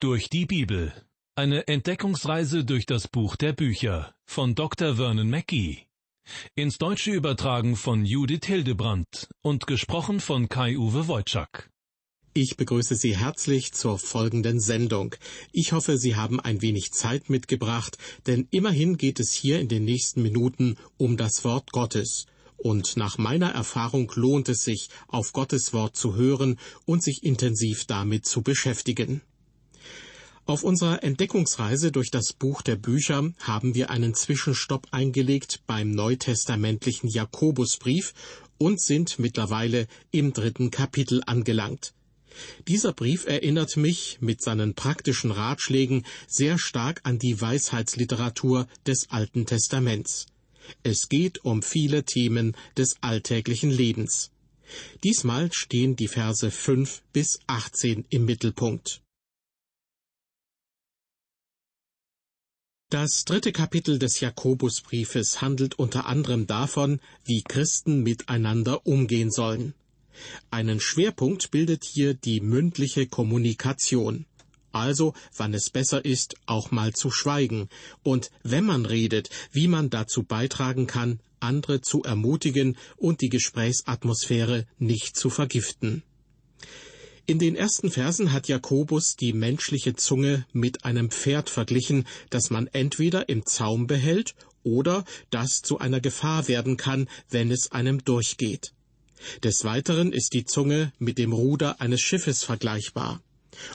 Durch die Bibel. Eine Entdeckungsreise durch das Buch der Bücher von Dr. Vernon Mackey. Ins Deutsche übertragen von Judith Hildebrandt und gesprochen von Kai-Uwe Wojczak. Ich begrüße Sie herzlich zur folgenden Sendung. Ich hoffe, Sie haben ein wenig Zeit mitgebracht, denn immerhin geht es hier in den nächsten Minuten um das Wort Gottes. Und nach meiner Erfahrung lohnt es sich, auf Gottes Wort zu hören und sich intensiv damit zu beschäftigen. Auf unserer Entdeckungsreise durch das Buch der Bücher haben wir einen Zwischenstopp eingelegt beim neutestamentlichen Jakobusbrief und sind mittlerweile im dritten Kapitel angelangt. Dieser Brief erinnert mich mit seinen praktischen Ratschlägen sehr stark an die Weisheitsliteratur des Alten Testaments. Es geht um viele Themen des alltäglichen Lebens. Diesmal stehen die Verse 5 bis 18 im Mittelpunkt. Das dritte Kapitel des Jakobusbriefes handelt unter anderem davon, wie Christen miteinander umgehen sollen. Einen Schwerpunkt bildet hier die mündliche Kommunikation. Also, wann es besser ist, auch mal zu schweigen und wenn man redet, wie man dazu beitragen kann, andere zu ermutigen und die Gesprächsatmosphäre nicht zu vergiften. In den ersten Versen hat Jakobus die menschliche Zunge mit einem Pferd verglichen, das man entweder im Zaum behält oder das zu einer Gefahr werden kann, wenn es einem durchgeht. Des Weiteren ist die Zunge mit dem Ruder eines Schiffes vergleichbar.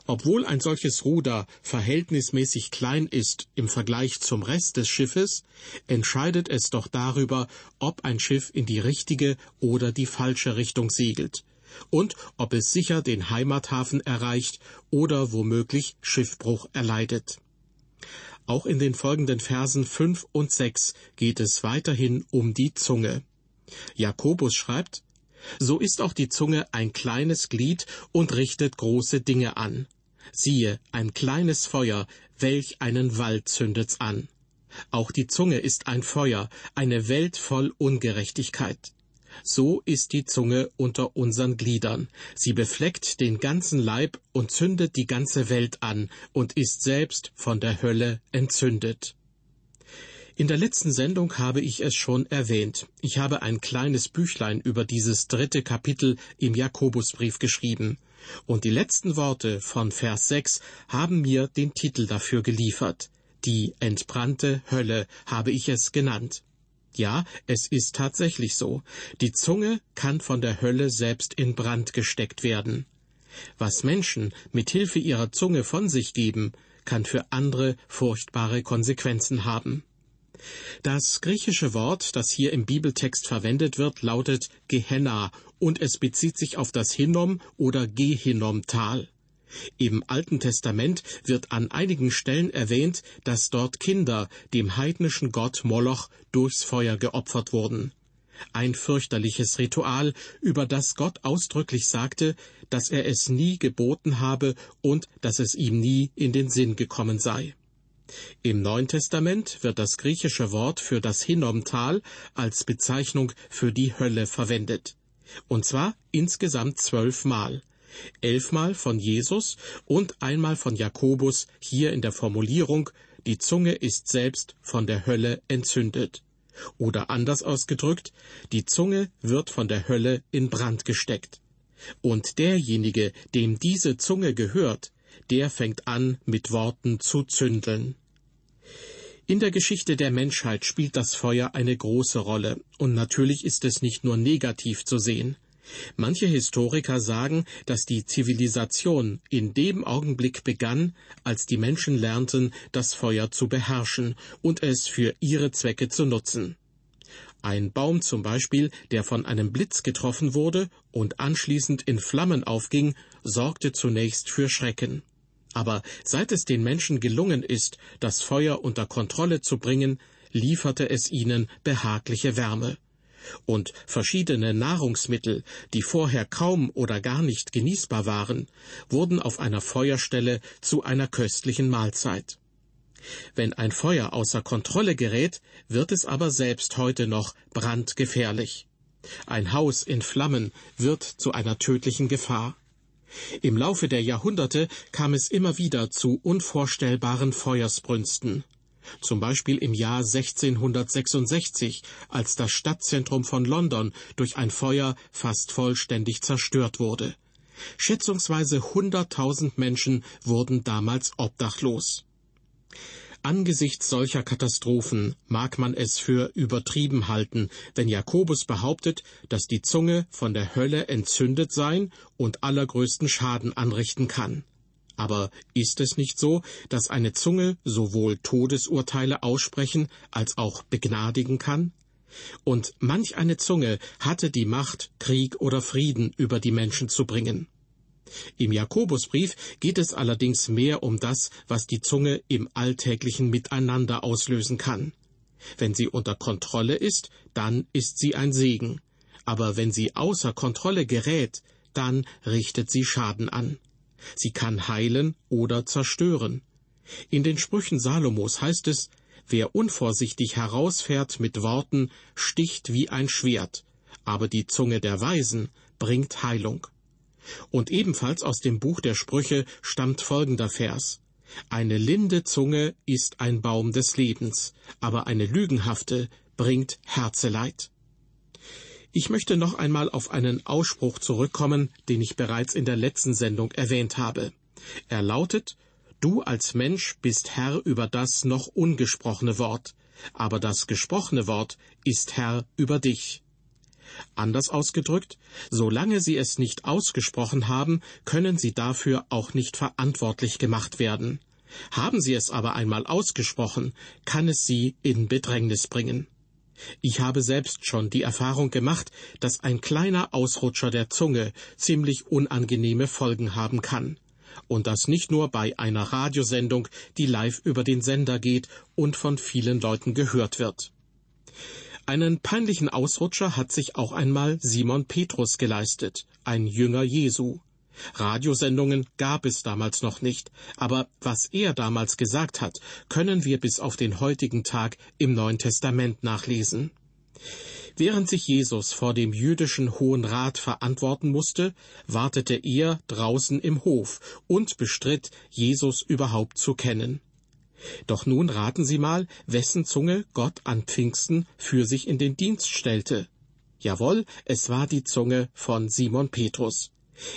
Obwohl ein solches Ruder verhältnismäßig klein ist im Vergleich zum Rest des Schiffes, entscheidet es doch darüber, ob ein Schiff in die richtige oder die falsche Richtung segelt und ob es sicher den Heimathafen erreicht oder womöglich Schiffbruch erleidet. Auch in den folgenden Versen fünf und sechs geht es weiterhin um die Zunge. Jakobus schreibt, so ist auch die Zunge ein kleines Glied und richtet große Dinge an. Siehe, ein kleines Feuer, welch einen Wald zündet's an. Auch die Zunge ist ein Feuer, eine Welt voll Ungerechtigkeit. So ist die Zunge unter unseren Gliedern. Sie befleckt den ganzen Leib und zündet die ganze Welt an und ist selbst von der Hölle entzündet. In der letzten Sendung habe ich es schon erwähnt. Ich habe ein kleines Büchlein über dieses dritte Kapitel im Jakobusbrief geschrieben. Und die letzten Worte von Vers 6 haben mir den Titel dafür geliefert. Die entbrannte Hölle habe ich es genannt. Ja, es ist tatsächlich so. Die Zunge kann von der Hölle selbst in Brand gesteckt werden. Was Menschen mit Hilfe ihrer Zunge von sich geben, kann für andere furchtbare Konsequenzen haben. Das griechische Wort, das hier im Bibeltext verwendet wird, lautet Gehenna und es bezieht sich auf das Hinnom oder Gehinnom-Tal. Im Alten Testament wird an einigen Stellen erwähnt, dass dort Kinder dem heidnischen Gott Moloch durchs Feuer geopfert wurden. Ein fürchterliches Ritual, über das Gott ausdrücklich sagte, dass er es nie geboten habe und dass es ihm nie in den Sinn gekommen sei. Im Neuen Testament wird das griechische Wort für das Hinnomtal als Bezeichnung für die Hölle verwendet. Und zwar insgesamt zwölfmal elfmal von Jesus und einmal von Jakobus hier in der Formulierung die Zunge ist selbst von der Hölle entzündet. Oder anders ausgedrückt, die Zunge wird von der Hölle in Brand gesteckt. Und derjenige, dem diese Zunge gehört, der fängt an, mit Worten zu zündeln. In der Geschichte der Menschheit spielt das Feuer eine große Rolle, und natürlich ist es nicht nur negativ zu sehen. Manche Historiker sagen, dass die Zivilisation in dem Augenblick begann, als die Menschen lernten, das Feuer zu beherrschen und es für ihre Zwecke zu nutzen. Ein Baum zum Beispiel, der von einem Blitz getroffen wurde und anschließend in Flammen aufging, sorgte zunächst für Schrecken. Aber seit es den Menschen gelungen ist, das Feuer unter Kontrolle zu bringen, lieferte es ihnen behagliche Wärme und verschiedene Nahrungsmittel, die vorher kaum oder gar nicht genießbar waren, wurden auf einer Feuerstelle zu einer köstlichen Mahlzeit. Wenn ein Feuer außer Kontrolle gerät, wird es aber selbst heute noch brandgefährlich. Ein Haus in Flammen wird zu einer tödlichen Gefahr. Im Laufe der Jahrhunderte kam es immer wieder zu unvorstellbaren Feuersbrünsten. Zum Beispiel im Jahr 1666, als das Stadtzentrum von London durch ein Feuer fast vollständig zerstört wurde. Schätzungsweise 100.000 Menschen wurden damals obdachlos. Angesichts solcher Katastrophen mag man es für übertrieben halten, wenn Jakobus behauptet, dass die Zunge von der Hölle entzündet sein und allergrößten Schaden anrichten kann. Aber ist es nicht so, dass eine Zunge sowohl Todesurteile aussprechen als auch begnadigen kann? Und manch eine Zunge hatte die Macht, Krieg oder Frieden über die Menschen zu bringen. Im Jakobusbrief geht es allerdings mehr um das, was die Zunge im alltäglichen Miteinander auslösen kann. Wenn sie unter Kontrolle ist, dann ist sie ein Segen. Aber wenn sie außer Kontrolle gerät, dann richtet sie Schaden an. Sie kann heilen oder zerstören. In den Sprüchen Salomos heißt es, wer unvorsichtig herausfährt mit Worten, sticht wie ein Schwert, aber die Zunge der Weisen bringt Heilung. Und ebenfalls aus dem Buch der Sprüche stammt folgender Vers. Eine linde Zunge ist ein Baum des Lebens, aber eine lügenhafte bringt Herzeleid. Ich möchte noch einmal auf einen Ausspruch zurückkommen, den ich bereits in der letzten Sendung erwähnt habe. Er lautet Du als Mensch bist Herr über das noch ungesprochene Wort, aber das gesprochene Wort ist Herr über dich. Anders ausgedrückt, solange Sie es nicht ausgesprochen haben, können Sie dafür auch nicht verantwortlich gemacht werden. Haben Sie es aber einmal ausgesprochen, kann es Sie in Bedrängnis bringen. Ich habe selbst schon die Erfahrung gemacht, dass ein kleiner Ausrutscher der Zunge ziemlich unangenehme Folgen haben kann. Und das nicht nur bei einer Radiosendung, die live über den Sender geht und von vielen Leuten gehört wird. Einen peinlichen Ausrutscher hat sich auch einmal Simon Petrus geleistet, ein Jünger Jesu. Radiosendungen gab es damals noch nicht, aber was er damals gesagt hat, können wir bis auf den heutigen Tag im Neuen Testament nachlesen. Während sich Jesus vor dem jüdischen Hohen Rat verantworten musste, wartete er draußen im Hof und bestritt, Jesus überhaupt zu kennen. Doch nun raten Sie mal, wessen Zunge Gott an Pfingsten für sich in den Dienst stellte. Jawohl, es war die Zunge von Simon Petrus.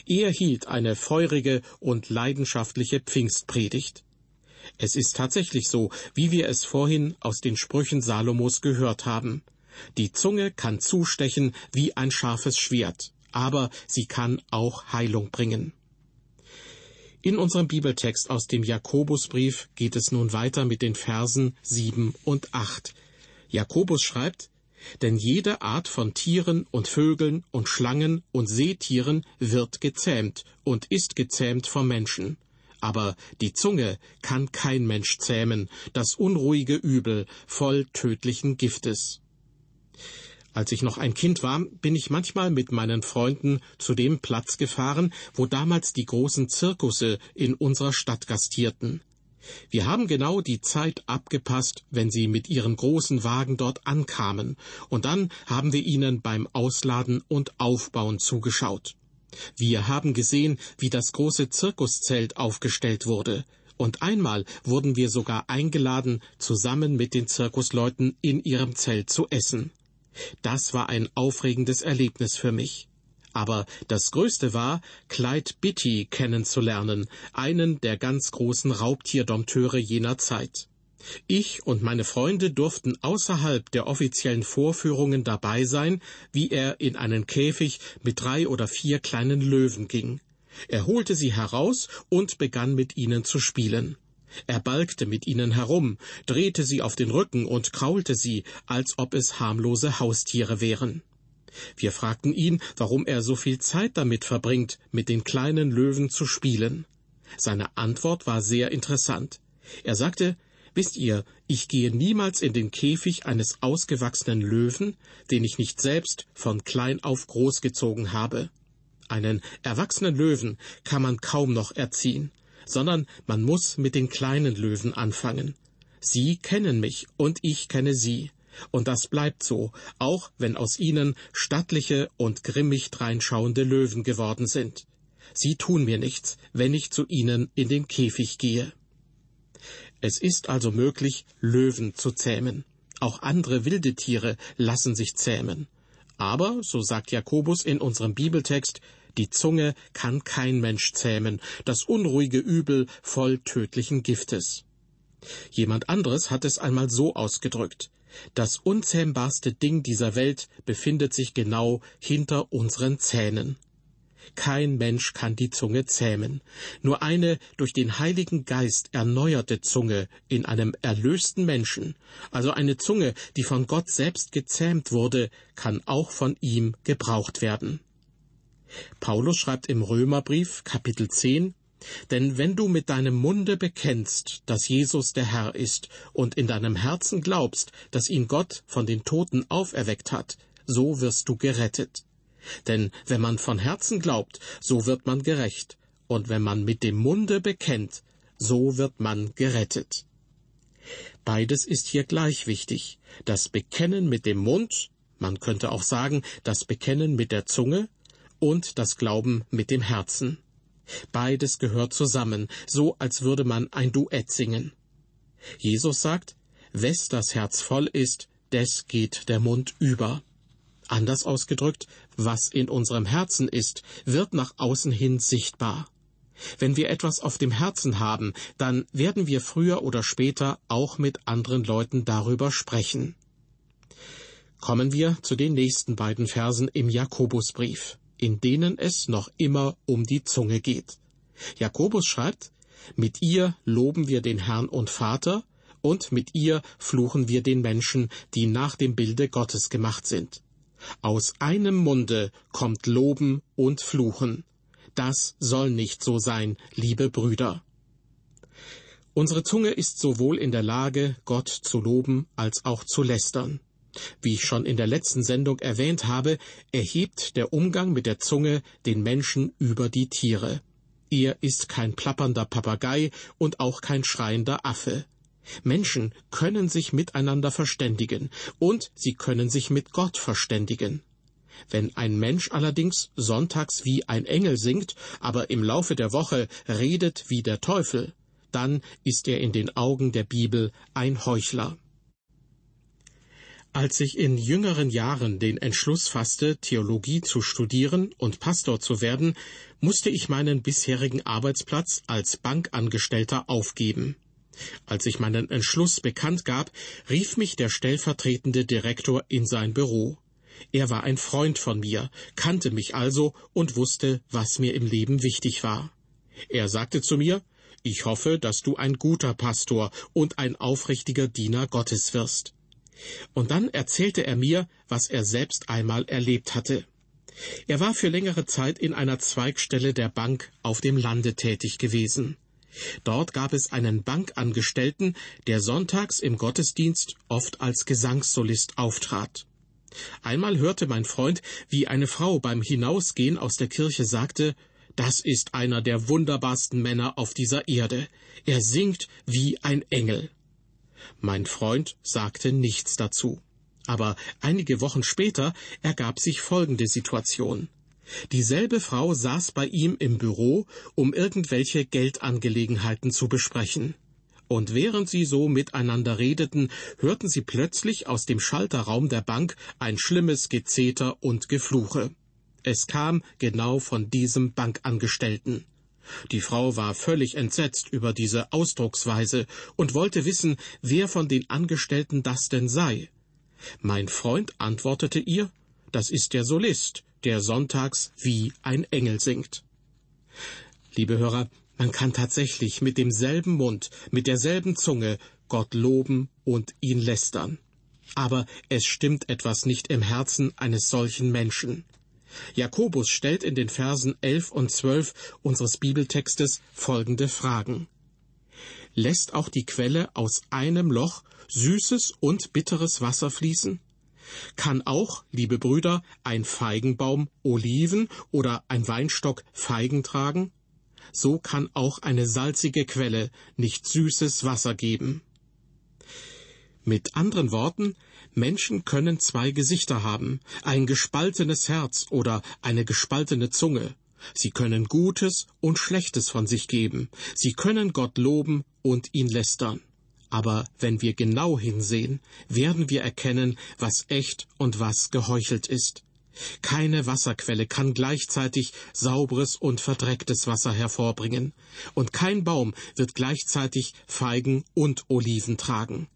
Er hielt eine feurige und leidenschaftliche Pfingstpredigt. Es ist tatsächlich so, wie wir es vorhin aus den Sprüchen Salomos gehört haben. Die Zunge kann zustechen wie ein scharfes Schwert, aber sie kann auch Heilung bringen. In unserem Bibeltext aus dem Jakobusbrief geht es nun weiter mit den Versen sieben und acht. Jakobus schreibt, denn jede Art von Tieren und Vögeln und Schlangen und Seetieren wird gezähmt und ist gezähmt vom Menschen. Aber die Zunge kann kein Mensch zähmen, das unruhige Übel voll tödlichen Giftes. Als ich noch ein Kind war, bin ich manchmal mit meinen Freunden zu dem Platz gefahren, wo damals die großen Zirkusse in unserer Stadt gastierten. Wir haben genau die Zeit abgepasst, wenn sie mit ihren großen Wagen dort ankamen, und dann haben wir ihnen beim Ausladen und Aufbauen zugeschaut. Wir haben gesehen, wie das große Zirkuszelt aufgestellt wurde, und einmal wurden wir sogar eingeladen, zusammen mit den Zirkusleuten in ihrem Zelt zu essen. Das war ein aufregendes Erlebnis für mich. Aber das Größte war, Clyde Bitty kennenzulernen, einen der ganz großen Raubtierdompteure jener Zeit. Ich und meine Freunde durften außerhalb der offiziellen Vorführungen dabei sein, wie er in einen Käfig mit drei oder vier kleinen Löwen ging. Er holte sie heraus und begann mit ihnen zu spielen. Er balgte mit ihnen herum, drehte sie auf den Rücken und kraulte sie, als ob es harmlose Haustiere wären. Wir fragten ihn, warum er so viel Zeit damit verbringt, mit den kleinen Löwen zu spielen. Seine Antwort war sehr interessant. Er sagte, Wisst ihr, ich gehe niemals in den Käfig eines ausgewachsenen Löwen, den ich nicht selbst von klein auf großgezogen habe. Einen erwachsenen Löwen kann man kaum noch erziehen sondern man muss mit den kleinen Löwen anfangen. Sie kennen mich und ich kenne sie. Und das bleibt so, auch wenn aus ihnen stattliche und grimmig dreinschauende Löwen geworden sind. Sie tun mir nichts, wenn ich zu ihnen in den Käfig gehe. Es ist also möglich, Löwen zu zähmen. Auch andere wilde Tiere lassen sich zähmen. Aber, so sagt Jakobus in unserem Bibeltext, die Zunge kann kein Mensch zähmen, das unruhige Übel voll tödlichen Giftes. Jemand anderes hat es einmal so ausgedrückt. Das unzähmbarste Ding dieser Welt befindet sich genau hinter unseren Zähnen. Kein Mensch kann die Zunge zähmen. Nur eine durch den Heiligen Geist erneuerte Zunge in einem erlösten Menschen, also eine Zunge, die von Gott selbst gezähmt wurde, kann auch von ihm gebraucht werden. Paulus schreibt im Römerbrief Kapitel 10, denn wenn du mit deinem Munde bekennst, dass Jesus der Herr ist, und in deinem Herzen glaubst, dass ihn Gott von den Toten auferweckt hat, so wirst du gerettet. Denn wenn man von Herzen glaubt, so wird man gerecht, und wenn man mit dem Munde bekennt, so wird man gerettet. Beides ist hier gleich wichtig. Das Bekennen mit dem Mund, man könnte auch sagen, das Bekennen mit der Zunge und das Glauben mit dem Herzen. Beides gehört zusammen, so als würde man ein Duett singen. Jesus sagt, wes das Herz voll ist, des geht der Mund über. Anders ausgedrückt, was in unserem Herzen ist, wird nach außen hin sichtbar. Wenn wir etwas auf dem Herzen haben, dann werden wir früher oder später auch mit anderen Leuten darüber sprechen. Kommen wir zu den nächsten beiden Versen im Jakobusbrief, in denen es noch immer um die Zunge geht. Jakobus schreibt, mit ihr loben wir den Herrn und Vater, und mit ihr fluchen wir den Menschen, die nach dem Bilde Gottes gemacht sind. Aus einem Munde kommt Loben und Fluchen. Das soll nicht so sein, liebe Brüder. Unsere Zunge ist sowohl in der Lage, Gott zu loben als auch zu lästern. Wie ich schon in der letzten Sendung erwähnt habe, erhebt der Umgang mit der Zunge den Menschen über die Tiere. Er ist kein plappernder Papagei und auch kein schreiender Affe. Menschen können sich miteinander verständigen und sie können sich mit Gott verständigen. Wenn ein Mensch allerdings sonntags wie ein Engel singt, aber im Laufe der Woche redet wie der Teufel, dann ist er in den Augen der Bibel ein Heuchler. Als ich in jüngeren Jahren den Entschluss fasste, Theologie zu studieren und Pastor zu werden, musste ich meinen bisherigen Arbeitsplatz als Bankangestellter aufgeben. Als ich meinen Entschluss bekannt gab, rief mich der stellvertretende Direktor in sein Büro. Er war ein Freund von mir, kannte mich also und wusste, was mir im Leben wichtig war. Er sagte zu mir, ich hoffe, dass du ein guter Pastor und ein aufrichtiger Diener Gottes wirst. Und dann erzählte er mir, was er selbst einmal erlebt hatte. Er war für längere Zeit in einer Zweigstelle der Bank auf dem Lande tätig gewesen. Dort gab es einen Bankangestellten, der sonntags im Gottesdienst oft als Gesangssolist auftrat. Einmal hörte mein Freund, wie eine Frau beim Hinausgehen aus der Kirche sagte, das ist einer der wunderbarsten Männer auf dieser Erde. Er singt wie ein Engel. Mein Freund sagte nichts dazu. Aber einige Wochen später ergab sich folgende Situation. Dieselbe Frau saß bei ihm im Büro, um irgendwelche Geldangelegenheiten zu besprechen. Und während sie so miteinander redeten, hörten sie plötzlich aus dem Schalterraum der Bank ein schlimmes Gezeter und Gefluche. Es kam genau von diesem Bankangestellten. Die Frau war völlig entsetzt über diese Ausdrucksweise und wollte wissen, wer von den Angestellten das denn sei. Mein Freund antwortete ihr, das ist der Solist, der sonntags wie ein Engel singt. Liebe Hörer, man kann tatsächlich mit demselben Mund, mit derselben Zunge Gott loben und ihn lästern. Aber es stimmt etwas nicht im Herzen eines solchen Menschen. Jakobus stellt in den Versen elf und zwölf unseres Bibeltextes folgende Fragen. Lässt auch die Quelle aus einem Loch süßes und bitteres Wasser fließen? Kann auch, liebe Brüder, ein Feigenbaum Oliven oder ein Weinstock Feigen tragen? So kann auch eine salzige Quelle nicht süßes Wasser geben. Mit anderen Worten, Menschen können zwei Gesichter haben, ein gespaltenes Herz oder eine gespaltene Zunge, Sie können Gutes und Schlechtes von sich geben. Sie können Gott loben und ihn lästern. Aber wenn wir genau hinsehen, werden wir erkennen, was echt und was geheuchelt ist. Keine Wasserquelle kann gleichzeitig sauberes und verdrecktes Wasser hervorbringen, und kein Baum wird gleichzeitig Feigen und Oliven tragen.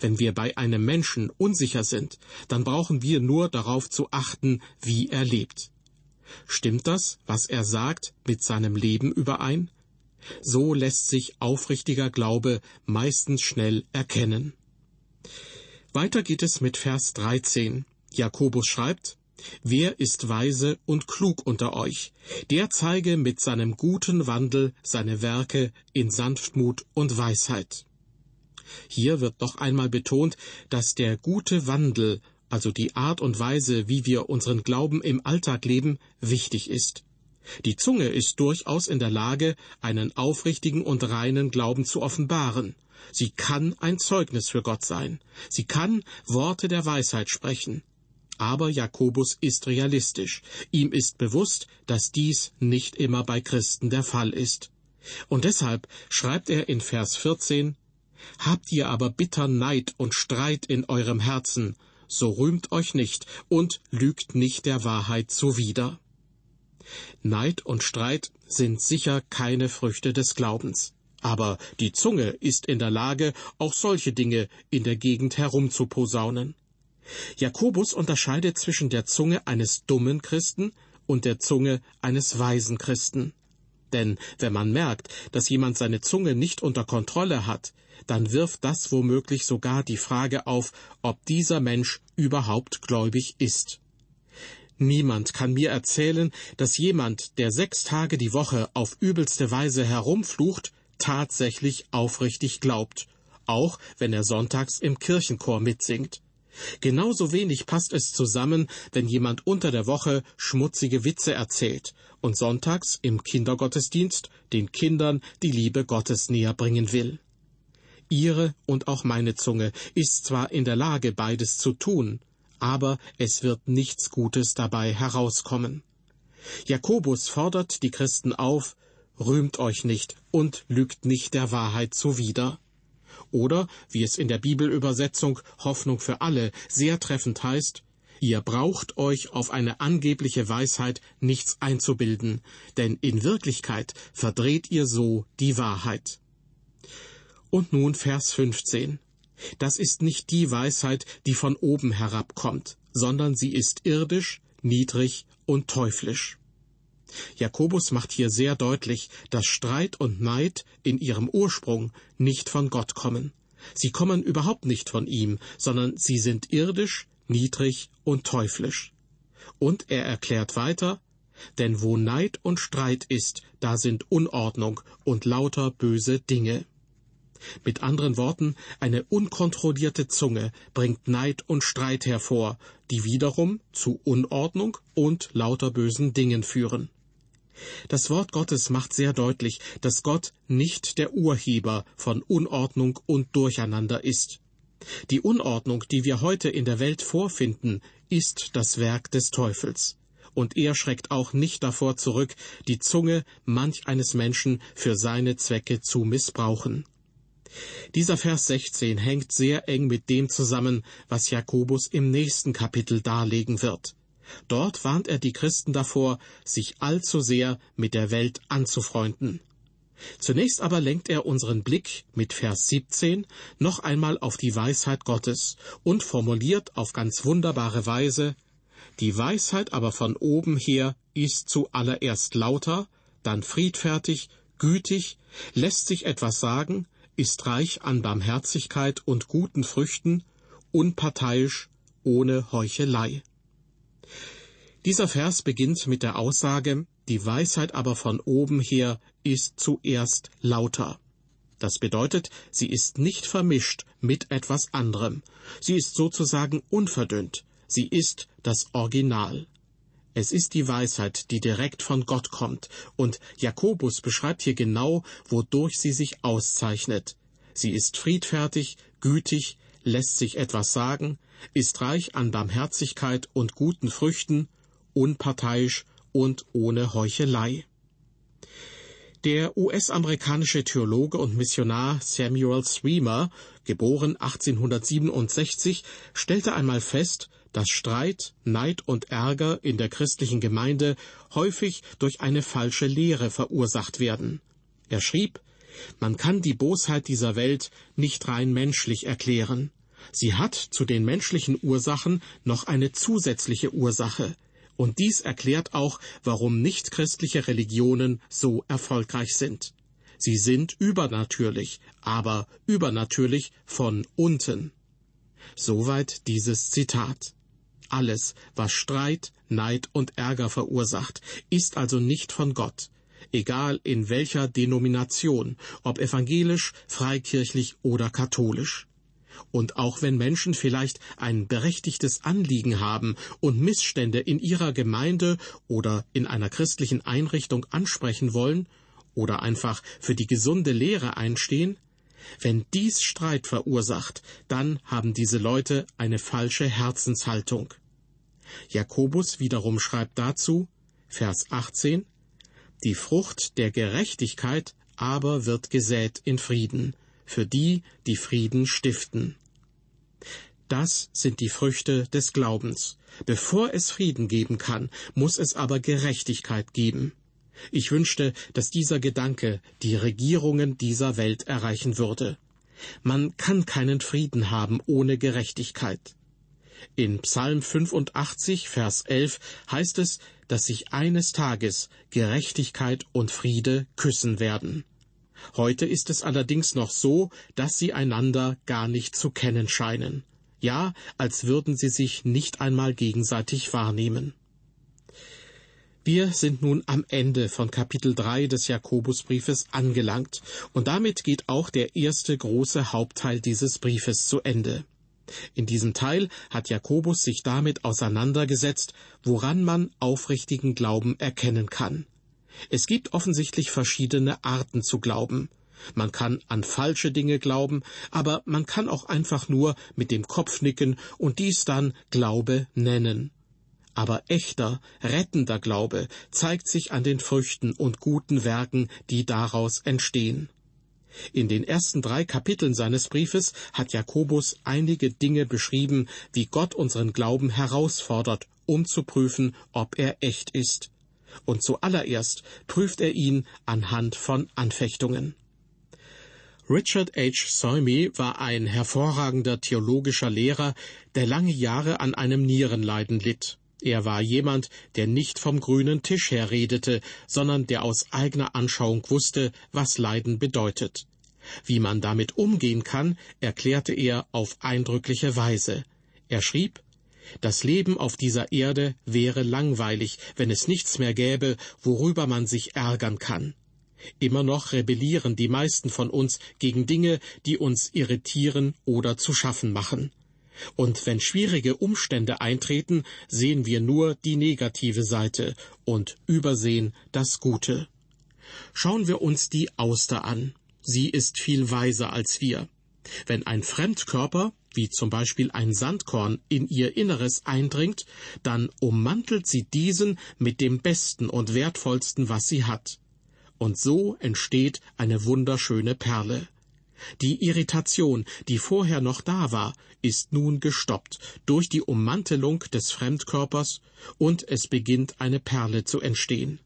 Wenn wir bei einem Menschen unsicher sind, dann brauchen wir nur darauf zu achten, wie er lebt. Stimmt das, was er sagt, mit seinem Leben überein? So lässt sich aufrichtiger Glaube meistens schnell erkennen. Weiter geht es mit Vers 13. Jakobus schreibt, Wer ist weise und klug unter euch? Der zeige mit seinem guten Wandel seine Werke in Sanftmut und Weisheit. Hier wird noch einmal betont, dass der gute Wandel, also die Art und Weise, wie wir unseren Glauben im Alltag leben, wichtig ist. Die Zunge ist durchaus in der Lage, einen aufrichtigen und reinen Glauben zu offenbaren. Sie kann ein Zeugnis für Gott sein. Sie kann Worte der Weisheit sprechen. Aber Jakobus ist realistisch. Ihm ist bewusst, dass dies nicht immer bei Christen der Fall ist. Und deshalb schreibt er in Vers 14, Habt ihr aber bitter Neid und Streit in eurem Herzen, so rühmt euch nicht und lügt nicht der Wahrheit zuwider. Neid und Streit sind sicher keine Früchte des Glaubens. Aber die Zunge ist in der Lage, auch solche Dinge in der Gegend herumzuposaunen. Jakobus unterscheidet zwischen der Zunge eines dummen Christen und der Zunge eines weisen Christen. Denn wenn man merkt, dass jemand seine Zunge nicht unter Kontrolle hat, dann wirft das womöglich sogar die Frage auf, ob dieser Mensch überhaupt gläubig ist. Niemand kann mir erzählen, dass jemand, der sechs Tage die Woche auf übelste Weise herumflucht, tatsächlich aufrichtig glaubt, auch wenn er sonntags im Kirchenchor mitsingt. Genauso wenig passt es zusammen, wenn jemand unter der Woche schmutzige Witze erzählt und sonntags im Kindergottesdienst den Kindern die Liebe Gottes näher bringen will. Ihre und auch meine Zunge ist zwar in der Lage, beides zu tun, aber es wird nichts Gutes dabei herauskommen. Jakobus fordert die Christen auf, rühmt euch nicht und lügt nicht der Wahrheit zuwider. Oder, wie es in der Bibelübersetzung Hoffnung für alle sehr treffend heißt, ihr braucht euch auf eine angebliche Weisheit nichts einzubilden, denn in Wirklichkeit verdreht ihr so die Wahrheit. Und nun Vers 15. Das ist nicht die Weisheit, die von oben herabkommt, sondern sie ist irdisch, niedrig und teuflisch. Jakobus macht hier sehr deutlich, dass Streit und Neid in ihrem Ursprung nicht von Gott kommen. Sie kommen überhaupt nicht von ihm, sondern sie sind irdisch, niedrig und teuflisch. Und er erklärt weiter, denn wo Neid und Streit ist, da sind Unordnung und lauter böse Dinge. Mit anderen Worten, eine unkontrollierte Zunge bringt Neid und Streit hervor, die wiederum zu Unordnung und lauter bösen Dingen führen. Das Wort Gottes macht sehr deutlich, dass Gott nicht der Urheber von Unordnung und Durcheinander ist. Die Unordnung, die wir heute in der Welt vorfinden, ist das Werk des Teufels. Und er schreckt auch nicht davor zurück, die Zunge manch eines Menschen für seine Zwecke zu missbrauchen. Dieser Vers 16 hängt sehr eng mit dem zusammen, was Jakobus im nächsten Kapitel darlegen wird. Dort warnt er die Christen davor, sich allzu sehr mit der Welt anzufreunden. Zunächst aber lenkt er unseren Blick mit Vers 17 noch einmal auf die Weisheit Gottes und formuliert auf ganz wunderbare Weise, die Weisheit aber von oben her ist zuallererst lauter, dann friedfertig, gütig, lässt sich etwas sagen, ist reich an Barmherzigkeit und guten Früchten, unparteiisch, ohne Heuchelei. Dieser Vers beginnt mit der Aussage, die Weisheit aber von oben her ist zuerst lauter. Das bedeutet, sie ist nicht vermischt mit etwas anderem. Sie ist sozusagen unverdünnt. Sie ist das Original. Es ist die Weisheit, die direkt von Gott kommt, und Jakobus beschreibt hier genau, wodurch sie sich auszeichnet. Sie ist friedfertig, gütig, lässt sich etwas sagen, ist reich an Barmherzigkeit und guten Früchten, unparteiisch, und ohne Heuchelei. Der US-amerikanische Theologe und Missionar Samuel Sweemer, geboren 1867, stellte einmal fest, dass Streit, Neid und Ärger in der christlichen Gemeinde häufig durch eine falsche Lehre verursacht werden. Er schrieb, man kann die Bosheit dieser Welt nicht rein menschlich erklären. Sie hat zu den menschlichen Ursachen noch eine zusätzliche Ursache, und dies erklärt auch, warum nichtchristliche Religionen so erfolgreich sind. Sie sind übernatürlich, aber übernatürlich von unten. Soweit dieses Zitat. Alles, was Streit, Neid und Ärger verursacht, ist also nicht von Gott, egal in welcher Denomination, ob evangelisch, freikirchlich oder katholisch. Und auch wenn Menschen vielleicht ein berechtigtes Anliegen haben und Missstände in ihrer Gemeinde oder in einer christlichen Einrichtung ansprechen wollen oder einfach für die gesunde Lehre einstehen, wenn dies Streit verursacht, dann haben diese Leute eine falsche Herzenshaltung. Jakobus wiederum schreibt dazu, Vers 18, Die Frucht der Gerechtigkeit aber wird gesät in Frieden für die, die Frieden stiften. Das sind die Früchte des Glaubens. Bevor es Frieden geben kann, muss es aber Gerechtigkeit geben. Ich wünschte, dass dieser Gedanke die Regierungen dieser Welt erreichen würde. Man kann keinen Frieden haben ohne Gerechtigkeit. In Psalm 85, Vers 11 heißt es, dass sich eines Tages Gerechtigkeit und Friede küssen werden. Heute ist es allerdings noch so, dass sie einander gar nicht zu kennen scheinen. Ja, als würden sie sich nicht einmal gegenseitig wahrnehmen. Wir sind nun am Ende von Kapitel 3 des Jakobusbriefes angelangt, und damit geht auch der erste große Hauptteil dieses Briefes zu Ende. In diesem Teil hat Jakobus sich damit auseinandergesetzt, woran man aufrichtigen Glauben erkennen kann. Es gibt offensichtlich verschiedene Arten zu glauben. Man kann an falsche Dinge glauben, aber man kann auch einfach nur mit dem Kopf nicken und dies dann Glaube nennen. Aber echter, rettender Glaube zeigt sich an den Früchten und guten Werken, die daraus entstehen. In den ersten drei Kapiteln seines Briefes hat Jakobus einige Dinge beschrieben, wie Gott unseren Glauben herausfordert, um zu prüfen, ob er echt ist und zuallererst prüft er ihn anhand von Anfechtungen. Richard H. Soimi war ein hervorragender theologischer Lehrer, der lange Jahre an einem Nierenleiden litt. Er war jemand, der nicht vom grünen Tisch her redete, sondern der aus eigener Anschauung wusste, was Leiden bedeutet. Wie man damit umgehen kann, erklärte er auf eindrückliche Weise. Er schrieb das Leben auf dieser Erde wäre langweilig, wenn es nichts mehr gäbe, worüber man sich ärgern kann. Immer noch rebellieren die meisten von uns gegen Dinge, die uns irritieren oder zu schaffen machen. Und wenn schwierige Umstände eintreten, sehen wir nur die negative Seite und übersehen das Gute. Schauen wir uns die Auster an. Sie ist viel weiser als wir. Wenn ein Fremdkörper, wie zum Beispiel ein Sandkorn, in ihr Inneres eindringt, dann ummantelt sie diesen mit dem Besten und Wertvollsten, was sie hat. Und so entsteht eine wunderschöne Perle. Die Irritation, die vorher noch da war, ist nun gestoppt durch die Ummantelung des Fremdkörpers, und es beginnt eine Perle zu entstehen.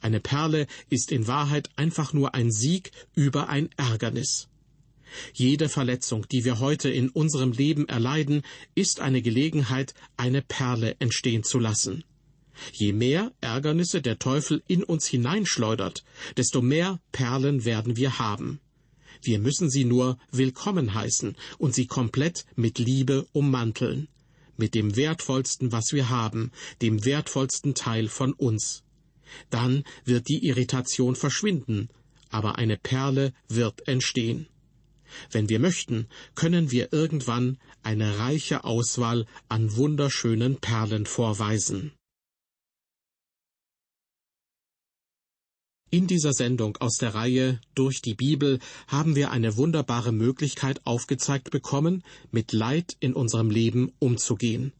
Eine Perle ist in Wahrheit einfach nur ein Sieg über ein Ärgernis. Jede Verletzung, die wir heute in unserem Leben erleiden, ist eine Gelegenheit, eine Perle entstehen zu lassen. Je mehr Ärgernisse der Teufel in uns hineinschleudert, desto mehr Perlen werden wir haben. Wir müssen sie nur willkommen heißen und sie komplett mit Liebe ummanteln, mit dem wertvollsten, was wir haben, dem wertvollsten Teil von uns. Dann wird die Irritation verschwinden, aber eine Perle wird entstehen. Wenn wir möchten, können wir irgendwann eine reiche Auswahl an wunderschönen Perlen vorweisen. In dieser Sendung aus der Reihe Durch die Bibel haben wir eine wunderbare Möglichkeit aufgezeigt bekommen, mit Leid in unserem Leben umzugehen.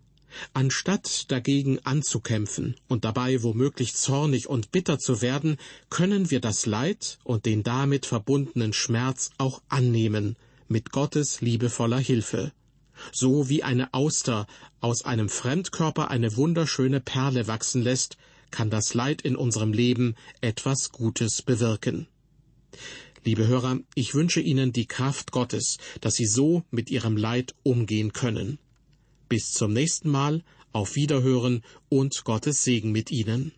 Anstatt dagegen anzukämpfen und dabei womöglich zornig und bitter zu werden, können wir das Leid und den damit verbundenen Schmerz auch annehmen, mit Gottes liebevoller Hilfe. So wie eine Auster aus einem Fremdkörper eine wunderschöne Perle wachsen lässt, kann das Leid in unserem Leben etwas Gutes bewirken. Liebe Hörer, ich wünsche Ihnen die Kraft Gottes, dass Sie so mit Ihrem Leid umgehen können. Bis zum nächsten Mal, auf Wiederhören und Gottes Segen mit Ihnen.